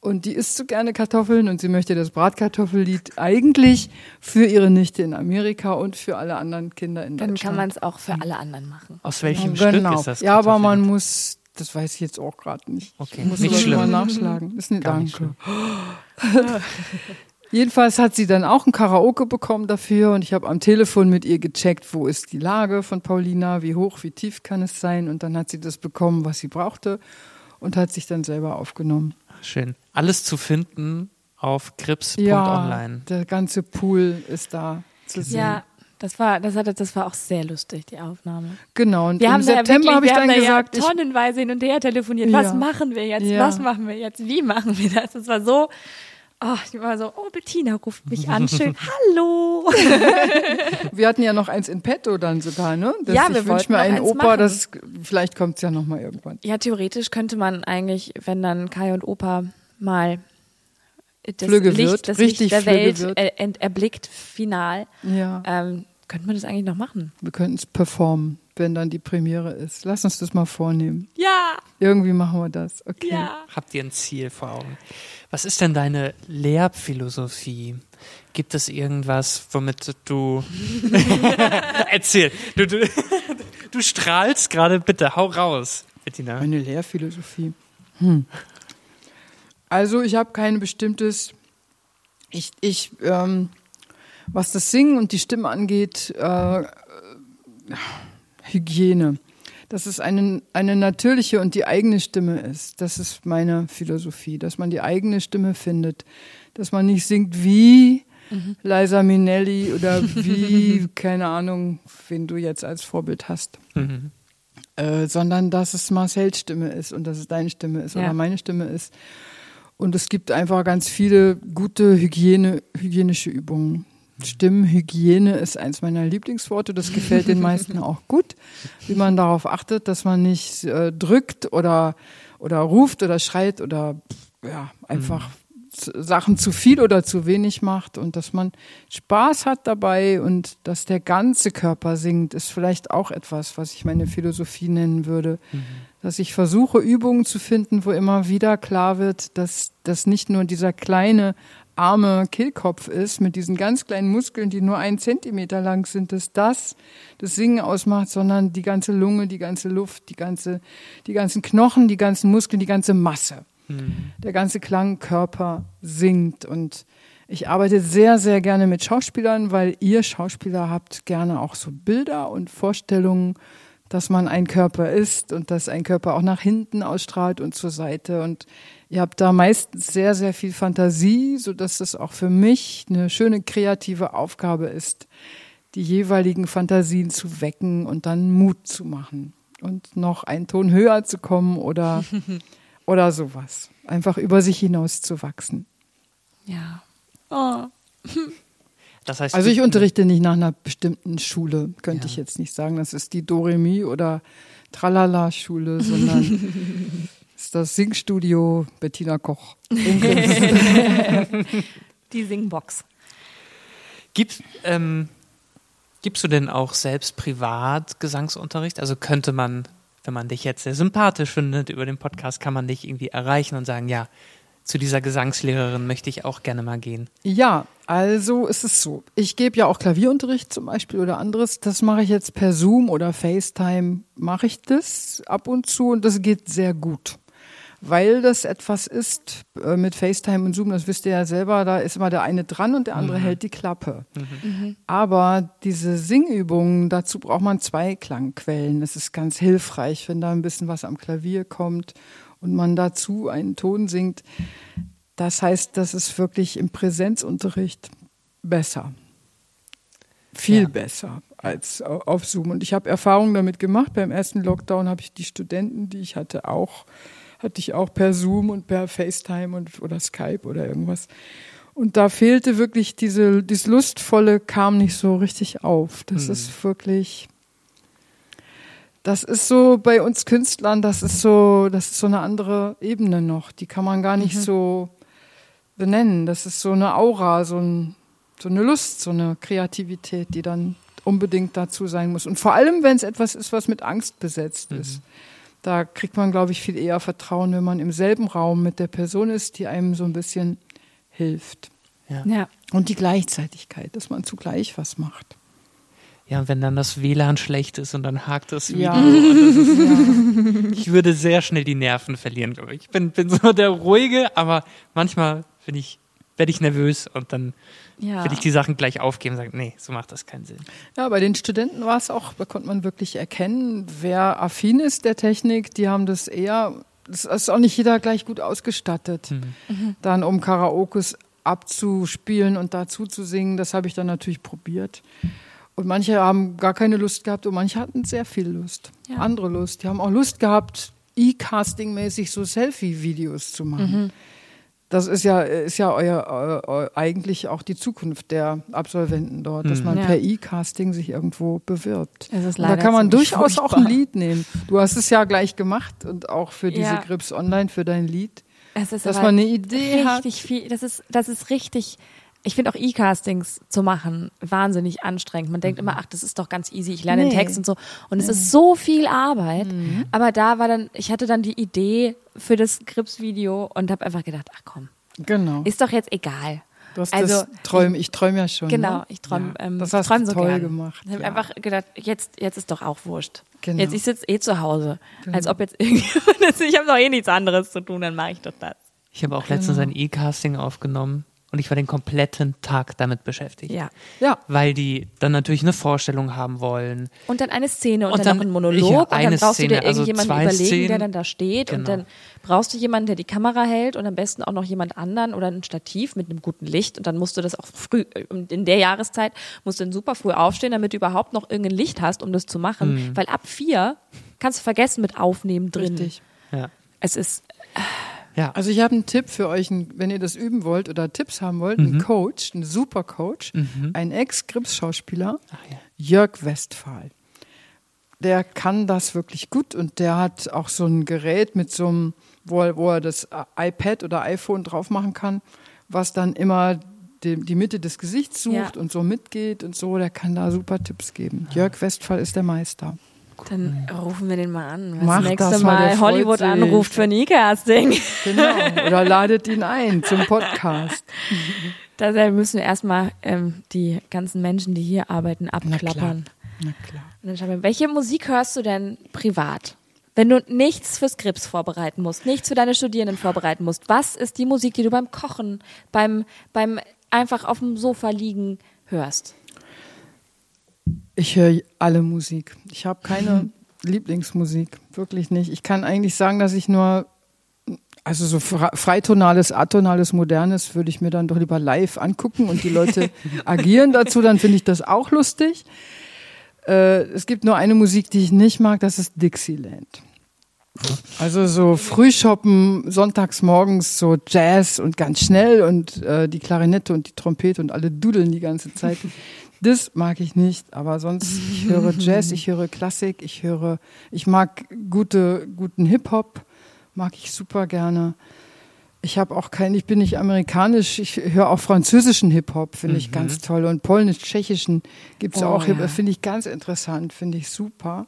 und die isst so gerne Kartoffeln und sie möchte das Bratkartoffellied eigentlich für ihre Nichte in Amerika und für alle anderen Kinder in Dann kann Deutschland. man es auch für alle anderen machen. Aus welchem genau. Stück ist das? Ja, aber man muss, das weiß ich jetzt auch gerade nicht. Okay, Ich muss nicht schlimm. mal nachschlagen. Ist eine Gar nicht Danke. Jedenfalls hat sie dann auch ein Karaoke bekommen dafür und ich habe am Telefon mit ihr gecheckt, wo ist die Lage von Paulina, wie hoch, wie tief kann es sein und dann hat sie das bekommen, was sie brauchte und hat sich dann selber aufgenommen. Schön. Alles zu finden auf Ja, grips.online. der ganze Pool ist da zu sehen. Ja, das war, das hatte, das war auch sehr lustig, die Aufnahme. Genau, und Wir im haben ja September habe ich wir dann da gesagt, ja ich, tonnenweise hin und her telefoniert. Was Ja. machen wir jetzt? Ja. Was machen wir jetzt? Wie machen wir das? Das war so, oh, ich war so, oh, Bettina ruft mich an, schön, hallo. wir hatten ja noch eins in petto dann sogar, ne? Das, Ja, ich wir wünsch wollten mir einen Opa, machen. das vielleicht kommt es ja noch mal irgendwann. Ja, theoretisch könnte man eigentlich, wenn dann Kai und Opa mal das Flügge Licht, wird, das richtig Licht der Flügge Welt wird. äh, ent, erblickt, final, Ja. ähm, könnte man das eigentlich noch machen. Wir könnten es performen, wenn dann die Premiere ist. Lass uns das mal vornehmen. Ja, Irgendwie machen wir das. Okay. ja. Habt ihr ein Ziel vor Augen? Was ist denn deine Lehrphilosophie? Gibt es irgendwas, womit du erzähl? Du, du, du strahlst gerade, bitte, hau raus, Bettina. Meine Lehrphilosophie. Hm. Also ich habe kein bestimmtes. Ich, ich ähm, was das Singen und die Stimme angeht, äh, Hygiene. Dass es eine, eine natürliche und die eigene Stimme ist. Das ist meine Philosophie, dass man die eigene Stimme findet. Dass man nicht singt wie Liza Minnelli oder wie, keine Ahnung, wen du jetzt als Vorbild hast. Mhm. Äh, sondern dass es Marcells Stimme ist und dass es deine Stimme ist Ja. oder meine Stimme ist. Und es gibt einfach ganz viele gute Hygiene, hygienische Übungen. Stimmhygiene ist eins meiner Lieblingsworte. Das gefällt den meisten auch gut, wie man darauf achtet, dass man nicht äh, drückt oder, oder ruft oder schreit oder ja, einfach s- Sachen zu viel oder zu wenig macht und dass man Spaß hat dabei und dass der ganze Körper singt, ist vielleicht auch etwas, was ich meine Philosophie nennen würde. Dass ich versuche, Übungen zu finden, wo immer wieder klar wird, dass das nicht nur dieser kleine, arme Kehlkopf ist, mit diesen ganz kleinen Muskeln, die nur einen Zentimeter lang sind, dass das das Singen ausmacht, sondern die ganze Lunge, die ganze Luft, die ganze, die ganzen Knochen, die ganzen Muskeln, die ganze Masse der ganze Klangkörper singt. Und ich arbeite sehr, sehr gerne mit Schauspielern, weil ihr Schauspieler habt gerne auch so Bilder und Vorstellungen, dass man ein Körper ist und dass ein Körper auch nach hinten ausstrahlt und zur Seite. Und ihr habt da meistens sehr, sehr viel Fantasie, sodass das auch für mich eine schöne kreative Aufgabe ist, die jeweiligen Fantasien zu wecken und dann Mut zu machen und noch einen Ton höher zu kommen oder oder sowas. Einfach über sich hinaus zu wachsen. Ja. Oh. Das heißt, Also ich unterrichte nicht nach einer bestimmten Schule, könnte Ja. ich jetzt nicht sagen. Das ist die Doremi oder Tralala-Schule, sondern ist das Singstudio Bettina Koch. Die Singbox. Gibst, ähm, gibst du denn auch selbst privat Gesangsunterricht? Also könnte man wenn man dich jetzt sehr sympathisch findet über den Podcast, kann man dich irgendwie erreichen und sagen, ja, zu dieser Gesangslehrerin möchte ich auch gerne mal gehen. Ja, also ist es so. Ich gebe ja auch Klavierunterricht zum Beispiel oder anderes. Das mache ich jetzt per Zoom oder FaceTime, mache ich das ab und zu und das geht sehr gut weil das etwas ist äh, mit FaceTime und Zoom, das wisst ihr ja selber, da ist immer der eine dran und der andere mhm. hält die Klappe. Mhm. Aber diese Singübungen, dazu braucht man zwei Klangquellen. Das ist ganz hilfreich, wenn da ein bisschen was am Klavier kommt und man dazu einen Ton singt. Das heißt, das ist wirklich im Präsenzunterricht besser. Viel ja. besser als auf Zoom. Und ich habe Erfahrungen damit gemacht. Beim ersten Lockdown habe ich die Studenten, die ich hatte, auch hatte ich auch per Zoom und per FaceTime und, oder Skype oder irgendwas. Und da fehlte wirklich diese, dieses Lustvolle kam nicht so richtig auf. Das mhm. ist wirklich, das ist so bei uns Künstlern, das ist so, das ist so eine andere Ebene noch. Die kann man gar nicht mhm. so benennen. Das ist so eine Aura, so, ein, so eine Lust, so eine Kreativität, die dann unbedingt dazu sein muss. Und vor allem, wenn es etwas ist, was mit Angst besetzt mhm. ist. Da kriegt man, glaube ich, viel eher Vertrauen, wenn man im selben Raum mit der Person ist, die einem so ein bisschen hilft. Ja. ja. Und die Gleichzeitigkeit, dass man zugleich was macht. Ja, und wenn dann das WLAN schlecht ist und dann hakt das Video. Ja. Ist, ja. Ich würde sehr schnell die Nerven verlieren, glaube ich. Ich bin, bin so der Ruhige, aber manchmal bin ich werde ich nervös und dann ja. will ich die Sachen gleich aufgeben und sagen, nee, so macht das keinen Sinn. Ja, bei den Studenten war es auch, da konnte man wirklich erkennen, wer affin ist der Technik, die haben das eher, das ist auch nicht jeder gleich gut ausgestattet. Mhm. Mhm. Dann um Karaokes abzuspielen und dazu zu singen, das habe ich dann natürlich probiert. Und manche haben gar keine Lust gehabt und manche hatten sehr viel Lust. Ja. Andere Lust. Die haben auch Lust gehabt, E-Casting-mäßig so Selfie-Videos zu machen. Mhm. Das ist ja, ist ja euer, euer, eigentlich auch die Zukunft der Absolventen dort, dass mhm. man ja. per E-Casting sich irgendwo bewirbt. da kann man durchaus furchtbar. auch ein Lied nehmen. Du hast es ja gleich gemacht und auch für diese ja. Grips Online, für dein Lied. Es ist dass man eine Idee hat. Viel, das ist, das ist richtig ich finde auch E-Castings zu machen wahnsinnig anstrengend. Man denkt mhm. immer, ach, das ist doch ganz easy, ich lerne nee. den Text und so. Und es ist so viel Arbeit. Mhm. Aber da war dann, ich hatte dann die Idee für das Grips-Video und habe einfach gedacht, ach komm. Genau. Ist doch jetzt egal. Du hast also, das träum, ich träume ja schon. Genau, ne? ich träume ja, ähm, das hast träum so toll gern. gemacht. Ich habe ja. einfach gedacht, jetzt, jetzt ist doch auch wurscht. Genau. Jetzt ich sitze eh zu Hause. Genau. Als ob jetzt irgendjemand, ich habe doch eh nichts anderes zu tun, dann mache ich doch das. Ich habe auch genau. letztens ein E-Casting aufgenommen und ich war den kompletten Tag damit beschäftigt. Ja. Ja. Weil die dann natürlich eine Vorstellung haben wollen. Und dann eine Szene und, und dann, dann, noch ein Monolog ja, und dann brauchst Szene, du dir also irgendjemanden also überlegen, Szenen. der dann da steht genau. und dann brauchst du jemanden, der die Kamera hält und am besten auch noch jemand anderen oder ein Stativ mit einem guten Licht und dann musst du das auch früh, in der Jahreszeit musst du dann super früh aufstehen, damit du überhaupt noch irgendein Licht hast, um das zu machen, mhm. weil ab vier kannst du vergessen mit Aufnehmen drin. Richtig. Ja. Es ist, ja. Also ich habe einen Tipp für euch, wenn ihr das üben wollt oder Tipps haben wollt, mhm. einen Coach, einen super Coach, mhm. ein Ex-Grips-Schauspieler, ja. Jörg Westphal. Der kann das wirklich gut und der hat auch so ein Gerät mit so einem, wo er, wo er das iPad oder iPhone drauf machen kann, was dann immer die, die Mitte des Gesichts sucht ja. und so mitgeht und so. Der kann da super Tipps geben. Jörg Westphal ist der Meister. Dann rufen wir den mal an. Was Mach nächste das Mal, mal Hollywood sich. anruft für ein E-Casting. Genau. Oder ladet ihn ein zum Podcast. Da müssen wir erstmal ähm, die ganzen Menschen, die hier arbeiten, abklappern. Na klar. Na klar. Und dann schauen wir, welche Musik hörst du denn privat? Wenn du nichts für Skripts vorbereiten musst, nichts für deine Studierenden vorbereiten musst, was ist die Musik, die du beim Kochen, beim, beim einfach auf dem Sofa liegen hörst? Ich höre alle Musik. Ich habe keine Lieblingsmusik, wirklich nicht. Ich kann eigentlich sagen, dass ich nur, also so freitonales, atonales, modernes würde ich mir dann doch lieber live angucken und die Leute agieren dazu, dann finde ich das auch lustig. Äh, es gibt nur eine Musik, die ich nicht mag, das ist Dixieland. Also so Frühshoppen, sonntags morgens so Jazz und ganz schnell und äh, die Klarinette und die Trompete und alle dudeln die ganze Zeit. Das mag ich nicht, aber sonst, ich höre Jazz, ich höre Klassik, ich höre, ich mag gute, guten Hip-Hop, mag ich super gerne. Ich habe auch kein, ich bin nicht amerikanisch, ich höre auch französischen Hip-Hop, finde mhm. ich ganz toll. Und polnisch-tschechischen gibt's oh, auch, ja. finde ich ganz interessant, finde ich super.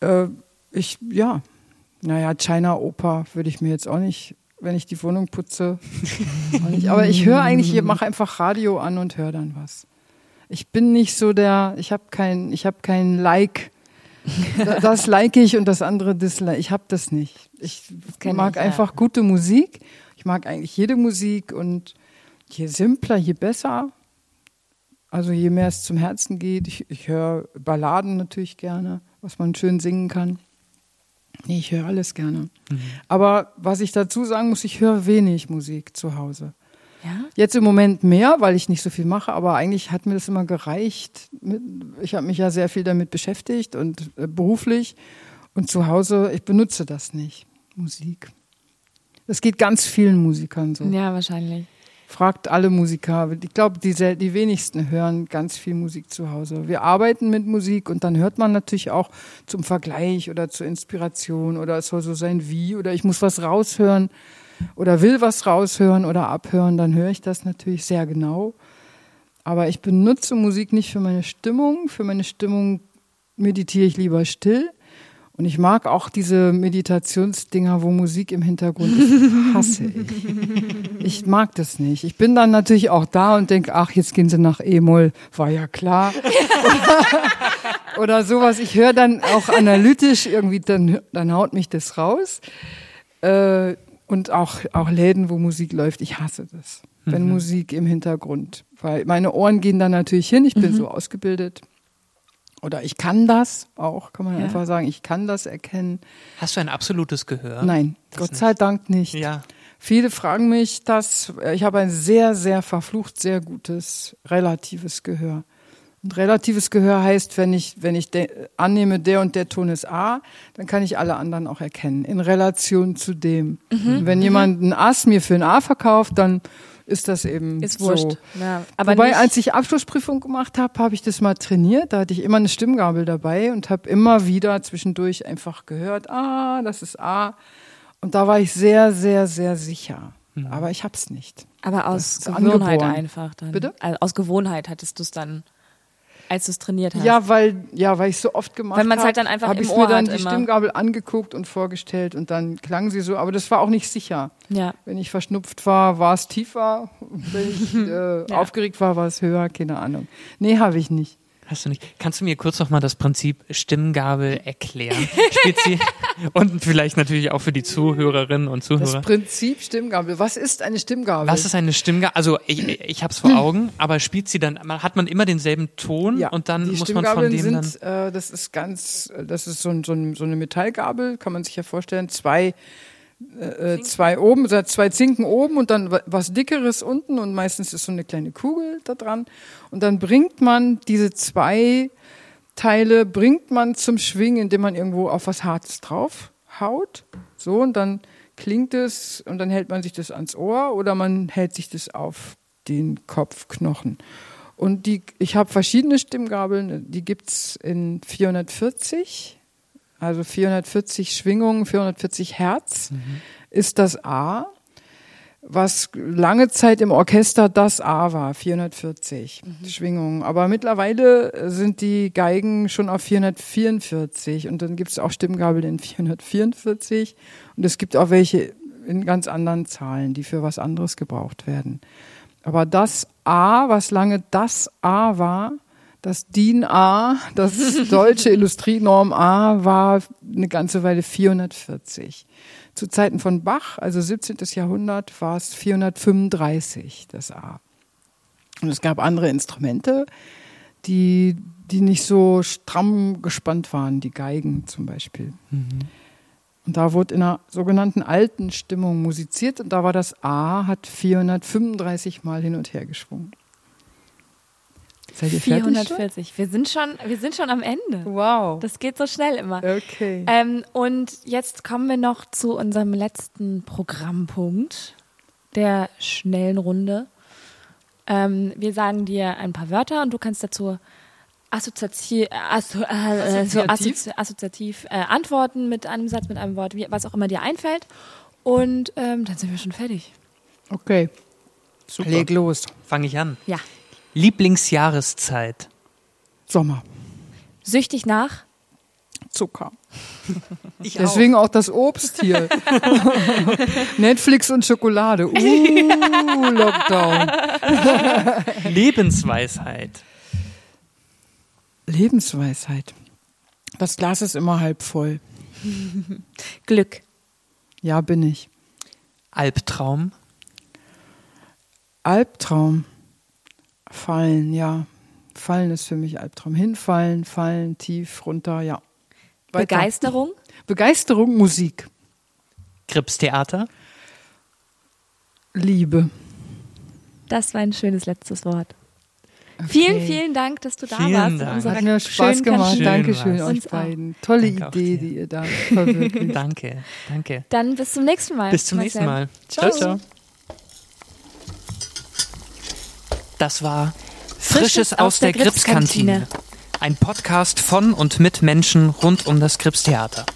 Äh, Ich, ja. Naja, China Oper würde ich mir jetzt auch nicht, wenn ich die Wohnung putze. nicht. Aber ich höre eigentlich, ich mache einfach Radio an und höre dann was. Ich bin nicht so der, ich habe kein, ich habe kein Like. Das like ich und das andere dislike. Ich habe das nicht. Ich mag ich, einfach ja. gute Musik. Ich mag eigentlich jede Musik und je simpler, je besser. Also je mehr es zum Herzen geht. Ich, ich höre Balladen natürlich gerne, was man schön singen kann. Nee, ich höre alles gerne. Mhm. Aber was ich dazu sagen muss, ich höre wenig Musik zu Hause. Ja? Jetzt im Moment mehr, weil ich nicht so viel mache, aber eigentlich hat mir das immer gereicht. Ich habe mich ja sehr viel damit beschäftigt und äh, beruflich. Und zu Hause, ich benutze das nicht, Musik. Das geht ganz vielen Musikern so. Ja, wahrscheinlich. Fragt alle Musiker. Ich glaube, die, die wenigsten hören ganz viel Musik zu Hause. Wir arbeiten mit Musik und dann hört man natürlich auch zum Vergleich oder zur Inspiration oder es soll so sein wie oder ich muss was raushören oder will was raushören oder abhören, dann höre ich das natürlich sehr genau. Aber ich benutze Musik nicht für meine Stimmung. Für meine Stimmung meditiere ich lieber still. Und ich mag auch diese Meditationsdinger, wo Musik im Hintergrund ist. Hasse ich. Ich mag das nicht. Ich bin dann natürlich auch da und denke, ach, jetzt gehen sie nach E-Moll. War ja klar. oder, oder sowas. Ich höre dann auch analytisch irgendwie, dann, dann haut mich das raus. Äh, und auch, auch Läden, wo Musik läuft. Ich hasse das. Mhm. Wenn Musik im Hintergrund. Weil meine Ohren gehen dann natürlich hin. Ich bin mhm. so ausgebildet. Oder ich kann das auch, kann man ja. einfach sagen. Ich kann das erkennen. Hast du ein absolutes Gehör? Nein, das Gott sei Dank nicht. Ja. Viele fragen mich das. Ich habe ein sehr, sehr verflucht, sehr gutes relatives Gehör. Und relatives Gehör heißt, wenn ich, wenn ich annehme, der und der Ton ist A, dann kann ich alle anderen auch erkennen, in Relation zu dem. Mhm. Wenn mhm. jemand ein Ass mir für ein A verkauft, dann ist das eben ist wurscht. so. Ja, aber Wobei, als ich Abschlussprüfung gemacht habe, habe ich das mal trainiert. Da hatte ich immer eine Stimmgabel dabei und habe immer wieder zwischendurch einfach gehört, ah, das ist A. Und da war ich sehr, sehr, sehr sicher. Mhm. Aber ich hab's nicht. Aber aus Gewohnheit angeboren. einfach dann. Bitte? Also aus Gewohnheit hattest du es dann als du es trainiert hast. Ja, weil, ja, weil ich so oft gemacht habe. Weil man es halt dann einfach habe ich mir dann die immer. Stimmgabel angeguckt und vorgestellt und dann klang sie so, aber das war auch nicht sicher. Ja. Wenn ich verschnupft war, war es tiefer. Wenn ich äh, ja. aufgeregt war, war es höher, keine Ahnung. Nee, habe ich nicht. Hast du nicht. Kannst du mir kurz noch mal das Prinzip Stimmgabel erklären? Und vielleicht natürlich auch für die Zuhörerinnen und Zuhörer. Das Prinzip Stimmgabel. Was ist eine Stimmgabel? Was ist eine Stimmgabel? Also ich, ich habe es vor Augen, aber spielt sie dann? Hat man immer denselben Ton ja, und dann muss man von dem sind, dann. Äh, das ist ganz, das ist so, so, so eine Metallgabel, kann man sich ja vorstellen. Zwei äh, äh zwei oben, zwei Zinken oben und dann was dickeres unten und meistens ist so eine kleine Kugel da dran. Und dann bringt man diese zwei Teile, bringt man zum Schwingen, indem man irgendwo auf was Hartes drauf haut. So, und dann klingt es und dann hält man sich das ans Ohr oder man hält sich das auf den Kopfknochen. Und die, ich habe verschiedene Stimmgabeln, die gibt's in 440 also 440 Schwingungen, 440 Hertz mhm. ist das A, was lange Zeit im Orchester das A war, 440 mhm. Schwingungen. Aber mittlerweile sind die Geigen schon auf 444 und dann gibt es auch Stimmgabel in 444 und es gibt auch welche in ganz anderen Zahlen, die für was anderes gebraucht werden. Aber das A, was lange das A war, das DIN A, das deutsche Industrienorm A, war eine ganze Weile 440. Zu Zeiten von Bach, also 17. Jahrhundert, war es 435, das A. Und es gab andere Instrumente, die, die nicht so stramm gespannt waren, die Geigen zum Beispiel. Mhm. Und da wurde in einer sogenannten alten Stimmung musiziert und da war das A, hat 435 Mal hin und her geschwungen. Seid ihr 440. Wir sind schon, wir sind schon am Ende. Wow. Das geht so schnell immer. Okay. Ähm, und jetzt kommen wir noch zu unserem letzten Programmpunkt der schnellen Runde. Ähm, wir sagen dir ein paar Wörter und du kannst dazu assoziativ, asso, äh, so assozi assoziativ äh, antworten mit einem Satz, mit einem Wort, wie, was auch immer dir einfällt. Und ähm, dann sind wir schon fertig. Okay. Super. Leg los. Fange ich an. Ja. Lieblingsjahreszeit? Sommer. Süchtig nach? Zucker. Ich Deswegen auch. auch das Obst hier. Netflix und Schokolade. Uh, Lockdown. Lebensweisheit. Lebensweisheit. Das Glas ist immer halb voll. Glück. Ja, bin ich. Albtraum. Albtraum. Fallen, ja. Fallen ist für mich Albtraum. Hinfallen, fallen, tief, runter, ja. Weiter. Begeisterung? Begeisterung, Musik. Kripstheater? Liebe. Das war ein schönes letztes Wort. Okay. Vielen, vielen Dank, dass du da vielen warst. Dank. Hat mir Spaß gemacht. Schön Dankeschön euch beiden. Tolle danke Idee, die ihr da verwirklicht. danke, danke. Dann bis zum nächsten Mal. Bis zum Marcel. nächsten Mal. Ciao, ciao. ciao. Das war Frisches, Frisches aus, der, der Gripskantine. Ein Podcast von und mit Menschen rund um das Gripstheater.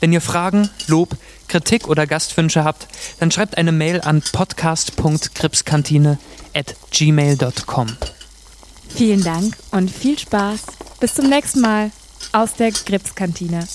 Wenn ihr Fragen, Lob, Kritik oder Gastwünsche habt, dann schreibt eine Mail an podcast.gripskantine at gmail.com. Vielen Dank und viel Spaß. Bis zum nächsten Mal aus der Gripskantine.